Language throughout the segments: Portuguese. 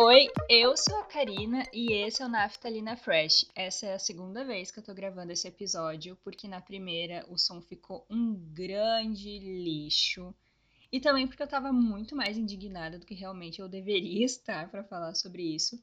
Oi, eu sou a Karina e esse é o Naftalina Fresh. Essa é a segunda vez que eu tô gravando esse episódio, porque na primeira o som ficou um grande lixo. E também porque eu tava muito mais indignada do que realmente eu deveria estar para falar sobre isso.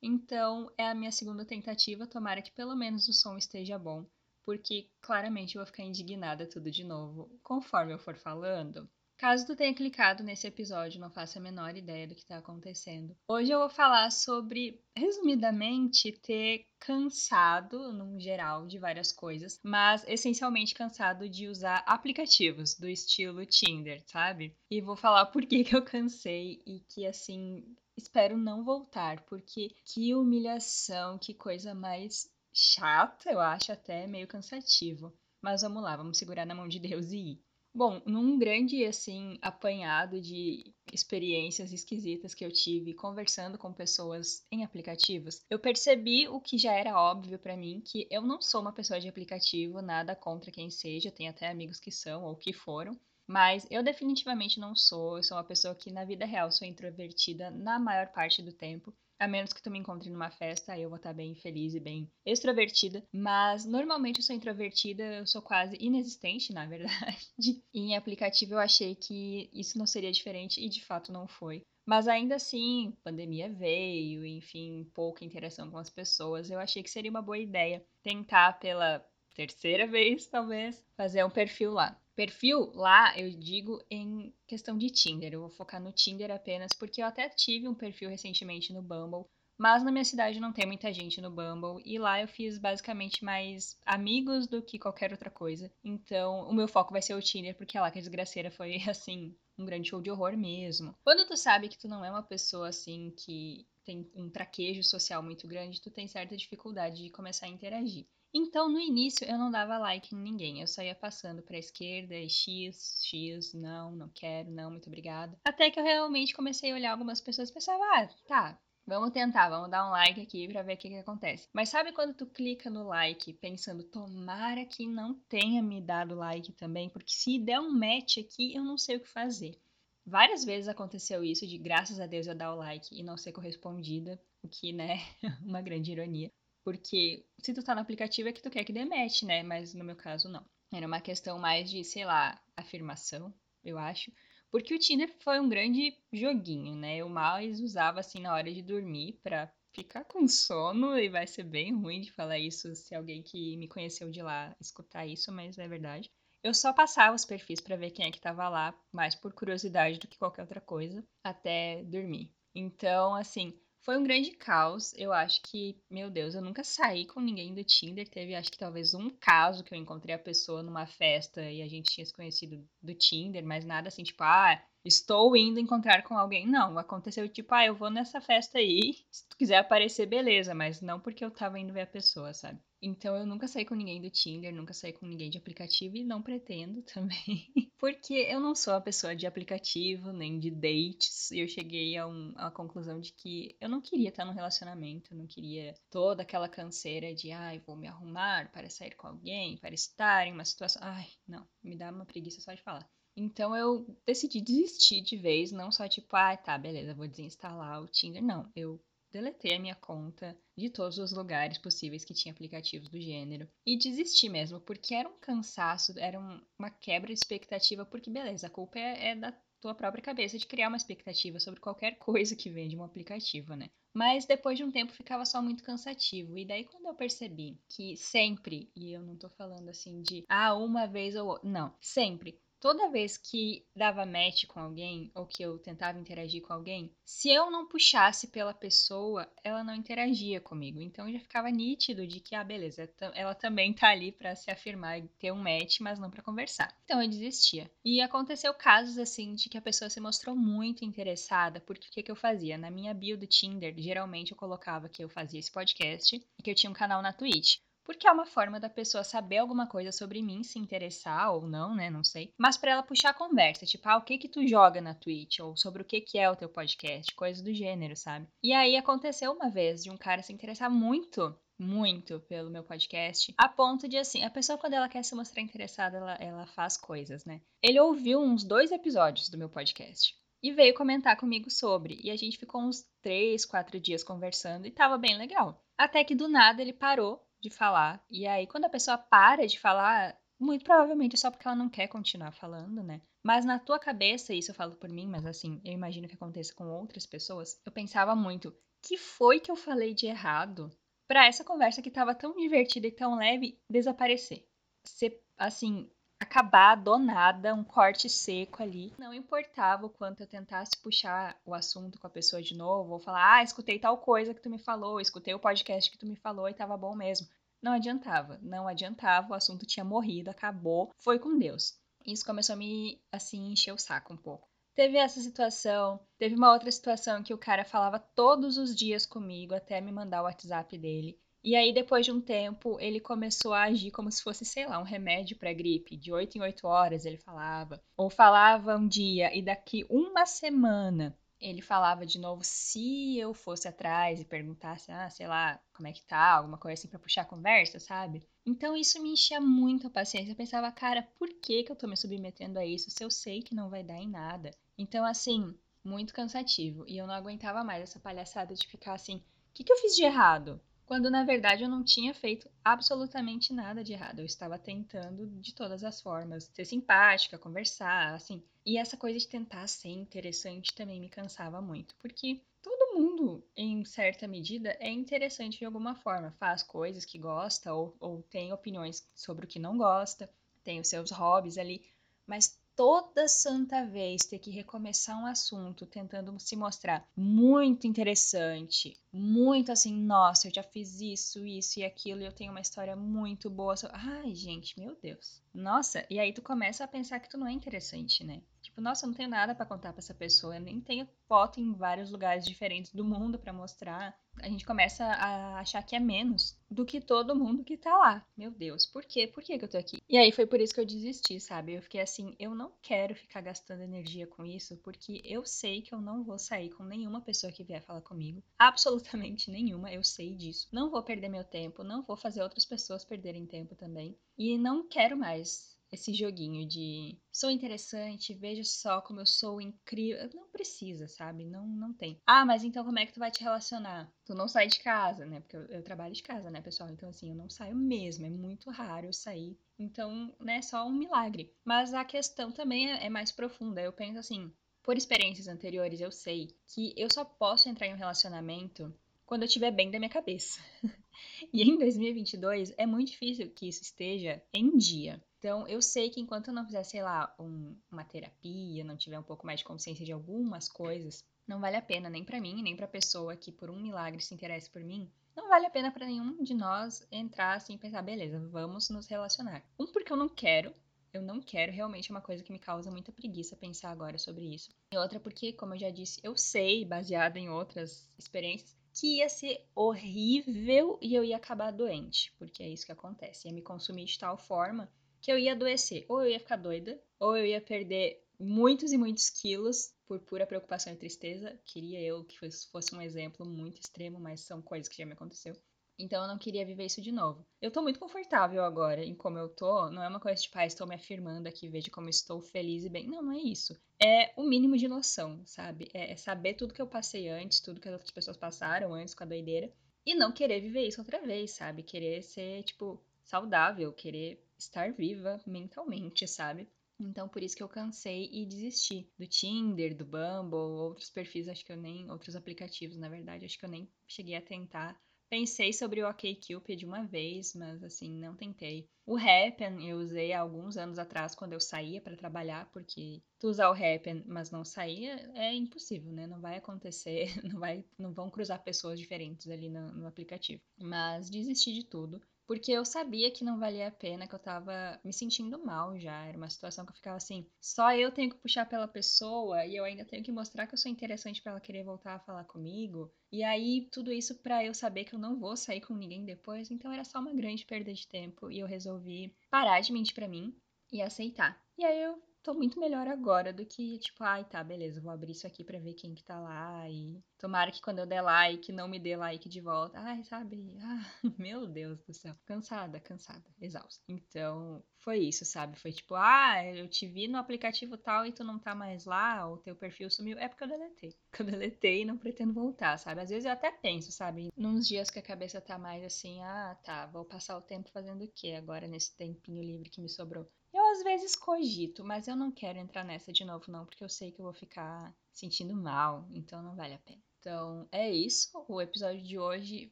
Então, é a minha segunda tentativa, tomara que pelo menos o som esteja bom, porque claramente eu vou ficar indignada tudo de novo, conforme eu for falando. Caso tu tenha clicado nesse episódio, não faça a menor ideia do que está acontecendo. Hoje eu vou falar sobre, resumidamente, ter cansado, num geral, de várias coisas, mas essencialmente cansado de usar aplicativos do estilo Tinder, sabe? E vou falar por que, que eu cansei e que, assim, espero não voltar, porque que humilhação, que coisa mais chata, eu acho até meio cansativo. Mas vamos lá, vamos segurar na mão de Deus e ir. Bom, num grande assim apanhado de experiências esquisitas que eu tive conversando com pessoas em aplicativos, eu percebi o que já era óbvio para mim, que eu não sou uma pessoa de aplicativo, nada contra quem seja, tenho até amigos que são ou que foram, mas eu definitivamente não sou, eu sou uma pessoa que na vida real sou introvertida na maior parte do tempo. A menos que tu me encontre numa festa, aí eu vou estar bem feliz e bem extrovertida. Mas normalmente eu sou introvertida, eu sou quase inexistente, na verdade. E em aplicativo eu achei que isso não seria diferente e de fato não foi. Mas ainda assim, pandemia veio, enfim, pouca interação com as pessoas. Eu achei que seria uma boa ideia tentar pela terceira vez, talvez, fazer um perfil lá. Perfil lá, eu digo em questão de Tinder. Eu vou focar no Tinder apenas porque eu até tive um perfil recentemente no Bumble, mas na minha cidade não tem muita gente no Bumble e lá eu fiz basicamente mais amigos do que qualquer outra coisa. Então, o meu foco vai ser o Tinder porque é lá que a desgraceira foi assim, um grande show de horror mesmo. Quando tu sabe que tu não é uma pessoa assim que tem um traquejo social muito grande, tu tem certa dificuldade de começar a interagir. Então, no início, eu não dava like em ninguém. Eu só ia passando para esquerda e X, X, não, não quero, não, muito obrigada. Até que eu realmente comecei a olhar algumas pessoas e pensava, ah, tá, Vamos tentar, vamos dar um like aqui para ver o que, que acontece. Mas sabe quando tu clica no like pensando, tomara que não tenha me dado like também, porque se der um match aqui, eu não sei o que fazer. Várias vezes aconteceu isso de graças a Deus eu dar o like e não ser correspondida, o que, né, uma grande ironia. Porque se tu tá no aplicativo é que tu quer que demete, né? Mas no meu caso, não. Era uma questão mais de, sei lá, afirmação, eu acho. Porque o Tinder foi um grande joguinho, né? Eu mais usava assim na hora de dormir pra ficar com sono e vai ser bem ruim de falar isso se alguém que me conheceu de lá escutar isso, mas é verdade. Eu só passava os perfis para ver quem é que tava lá, mais por curiosidade do que qualquer outra coisa, até dormir. Então, assim, foi um grande caos. Eu acho que, meu Deus, eu nunca saí com ninguém do Tinder. Teve, acho que talvez um caso que eu encontrei a pessoa numa festa e a gente tinha se conhecido do Tinder, mas nada assim, tipo, ah, estou indo encontrar com alguém. Não, aconteceu tipo, ah, eu vou nessa festa aí. Se tu quiser aparecer, beleza, mas não porque eu tava indo ver a pessoa, sabe? Então eu nunca saí com ninguém do Tinder, nunca saí com ninguém de aplicativo e não pretendo também. Porque eu não sou a pessoa de aplicativo, nem de dates. E eu cheguei a, um, a conclusão de que eu não queria estar num relacionamento, não queria toda aquela canseira de ai, vou me arrumar para sair com alguém, para estar em uma situação. Ai, não, me dá uma preguiça só de falar. Então eu decidi desistir de vez, não só tipo, ah, tá, beleza, vou desinstalar o Tinder. Não, eu deletei a minha conta de todos os lugares possíveis que tinha aplicativos do gênero e desisti mesmo, porque era um cansaço, era um, uma quebra de expectativa, porque beleza, a culpa é, é da tua própria cabeça de criar uma expectativa sobre qualquer coisa que vem de um aplicativo, né? Mas depois de um tempo ficava só muito cansativo. E daí quando eu percebi que sempre, e eu não tô falando assim de ah, uma vez ou outra, não, sempre toda vez que dava match com alguém ou que eu tentava interagir com alguém, se eu não puxasse pela pessoa, ela não interagia comigo. Então já ficava nítido de que, ah, beleza, ela também tá ali para se afirmar e ter um match, mas não para conversar. Então eu desistia. E aconteceu casos assim de que a pessoa se mostrou muito interessada, porque o que, que eu fazia? Na minha bio do Tinder, geralmente eu colocava que eu fazia esse podcast e que eu tinha um canal na Twitch porque é uma forma da pessoa saber alguma coisa sobre mim, se interessar ou não, né? Não sei. Mas para ela puxar a conversa, tipo, ah, o que que tu joga na Twitch? Ou sobre o que que é o teu podcast, coisa do gênero, sabe? E aí aconteceu uma vez de um cara se interessar muito muito pelo meu podcast, a ponto de assim, a pessoa quando ela quer se mostrar interessada, ela, ela faz coisas, né? Ele ouviu uns dois episódios do meu podcast. e veio comentar comigo sobre. E a gente ficou uns três, quatro dias conversando e tava bem legal. Até que do nada ele parou de falar. E aí, quando a pessoa para de falar, muito provavelmente é só porque ela não quer continuar falando, né? Mas na tua cabeça, isso eu falo por mim, mas assim, eu imagino que aconteça com outras pessoas, eu pensava muito, que foi que eu falei de errado para essa conversa que tava tão divertida e tão leve desaparecer? Ser, assim, acabar do nada, um corte seco ali. Não importava o quanto eu tentasse puxar o assunto com a pessoa de novo, ou falar, ah, escutei tal coisa que tu me falou, escutei o podcast que tu me falou e tava bom mesmo. Não adiantava, não adiantava, o assunto tinha morrido, acabou, foi com Deus. Isso começou a me, assim, encher o saco um pouco. Teve essa situação, teve uma outra situação que o cara falava todos os dias comigo até me mandar o WhatsApp dele. E aí, depois de um tempo, ele começou a agir como se fosse, sei lá, um remédio para gripe. De 8 em 8 horas ele falava. Ou falava um dia e daqui uma semana ele falava de novo se eu fosse atrás e perguntasse, ah, sei lá, como é que tá, alguma coisa assim pra puxar a conversa, sabe? Então isso me enchia muito a paciência. Eu pensava, cara, por que, que eu tô me submetendo a isso se eu sei que não vai dar em nada? Então, assim, muito cansativo. E eu não aguentava mais essa palhaçada de ficar assim, o que, que eu fiz de errado? Quando na verdade eu não tinha feito absolutamente nada de errado. Eu estava tentando de todas as formas ser simpática, conversar, assim. E essa coisa de tentar ser interessante também me cansava muito, porque todo mundo, em certa medida, é interessante de alguma forma, faz coisas que gosta ou, ou tem opiniões sobre o que não gosta, tem os seus hobbies ali, mas toda santa vez ter que recomeçar um assunto tentando se mostrar muito interessante, muito assim, nossa, eu já fiz isso, isso e aquilo, e eu tenho uma história muito boa. Ai, gente, meu Deus. Nossa, e aí tu começa a pensar que tu não é interessante, né? Tipo, nossa, eu não tenho nada para contar para essa pessoa, eu nem tenho foto em vários lugares diferentes do mundo para mostrar a gente começa a achar que é menos do que todo mundo que tá lá. Meu Deus, por quê? Por que, que eu tô aqui? E aí foi por isso que eu desisti, sabe? Eu fiquei assim, eu não quero ficar gastando energia com isso, porque eu sei que eu não vou sair com nenhuma pessoa que vier falar comigo. Absolutamente nenhuma, eu sei disso. Não vou perder meu tempo, não vou fazer outras pessoas perderem tempo também. E não quero mais esse joguinho de sou interessante, veja só como eu sou incrível. Não precisa, sabe? Não, não tem. Ah, mas então como é que tu vai te relacionar? Tu não sai de casa, né? Porque eu, eu trabalho de casa, né, pessoal? Então, assim, eu não saio mesmo. É muito raro eu sair. Então, né, só um milagre. Mas a questão também é, é mais profunda. Eu penso assim, por experiências anteriores, eu sei que eu só posso entrar em um relacionamento quando eu estiver bem da minha cabeça. e em 2022 é muito difícil que isso esteja em dia. Então, eu sei que enquanto eu não fizer, sei lá, um, uma terapia, não tiver um pouco mais de consciência de algumas coisas, não vale a pena nem para mim, nem para pessoa que por um milagre se interessa por mim. Não vale a pena para nenhum de nós entrar assim e pensar, beleza, vamos nos relacionar. Um, porque eu não quero, eu não quero, realmente é uma coisa que me causa muita preguiça pensar agora sobre isso. E outra porque, como eu já disse, eu sei, baseada em outras experiências, que ia ser horrível e eu ia acabar doente, porque é isso que acontece. Ia me consumir de tal forma que eu ia adoecer. Ou eu ia ficar doida, ou eu ia perder muitos e muitos quilos por pura preocupação e tristeza. Queria eu que fosse um exemplo muito extremo, mas são coisas que já me aconteceu. Então eu não queria viver isso de novo. Eu tô muito confortável agora em como eu tô. Não é uma coisa tipo, ah, estou me afirmando aqui, veja como estou feliz e bem. Não, não é isso. É o mínimo de noção, sabe? É saber tudo que eu passei antes, tudo que as outras pessoas passaram antes com a doideira. E não querer viver isso outra vez, sabe? Querer ser, tipo, saudável, querer estar viva mentalmente, sabe? Então, por isso que eu cansei e desisti do Tinder, do Bumble, outros perfis, acho que eu nem. outros aplicativos, na verdade, acho que eu nem cheguei a tentar. Pensei sobre o OkCupid uma vez, mas assim, não tentei. O Happn eu usei há alguns anos atrás quando eu saía para trabalhar, porque tu usar o Happn, mas não saía, é impossível, né? Não vai acontecer, não, vai, não vão cruzar pessoas diferentes ali no, no aplicativo. Mas desisti de tudo porque eu sabia que não valia a pena, que eu tava me sentindo mal já. Era uma situação que eu ficava assim, só eu tenho que puxar pela pessoa e eu ainda tenho que mostrar que eu sou interessante para ela querer voltar a falar comigo. E aí tudo isso para eu saber que eu não vou sair com ninguém depois, então era só uma grande perda de tempo e eu resolvi parar de mentir para mim e aceitar. E aí eu tô muito melhor agora do que, tipo, ai, tá, beleza, vou abrir isso aqui para ver quem que tá lá e Tomara que quando eu der like, não me dê like de volta. Ai, sabe? Ah, meu Deus do céu. Cansada, cansada, exausta. Então, foi isso, sabe? Foi tipo, ah, eu te vi no aplicativo tal e tu não tá mais lá, o teu perfil sumiu. É porque eu deletei. Que eu deletei e não pretendo voltar, sabe? Às vezes eu até penso, sabe? Nos dias que a cabeça tá mais assim, ah, tá, vou passar o tempo fazendo o quê agora nesse tempinho livre que me sobrou? Eu às vezes cogito, mas eu não quero entrar nessa de novo, não, porque eu sei que eu vou ficar sentindo mal, então não vale a pena. Então é isso. O episódio de hoje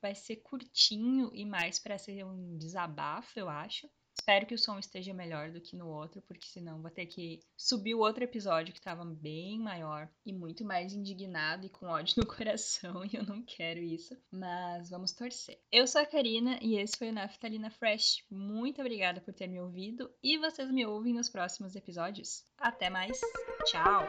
vai ser curtinho e mais para ser um desabafo, eu acho. Espero que o som esteja melhor do que no outro, porque senão vou ter que subir o outro episódio que estava bem maior e muito mais indignado e com ódio no coração, e eu não quero isso. Mas vamos torcer. Eu sou a Karina e esse foi o Naftalina Fresh. Muito obrigada por ter me ouvido e vocês me ouvem nos próximos episódios. Até mais. Tchau.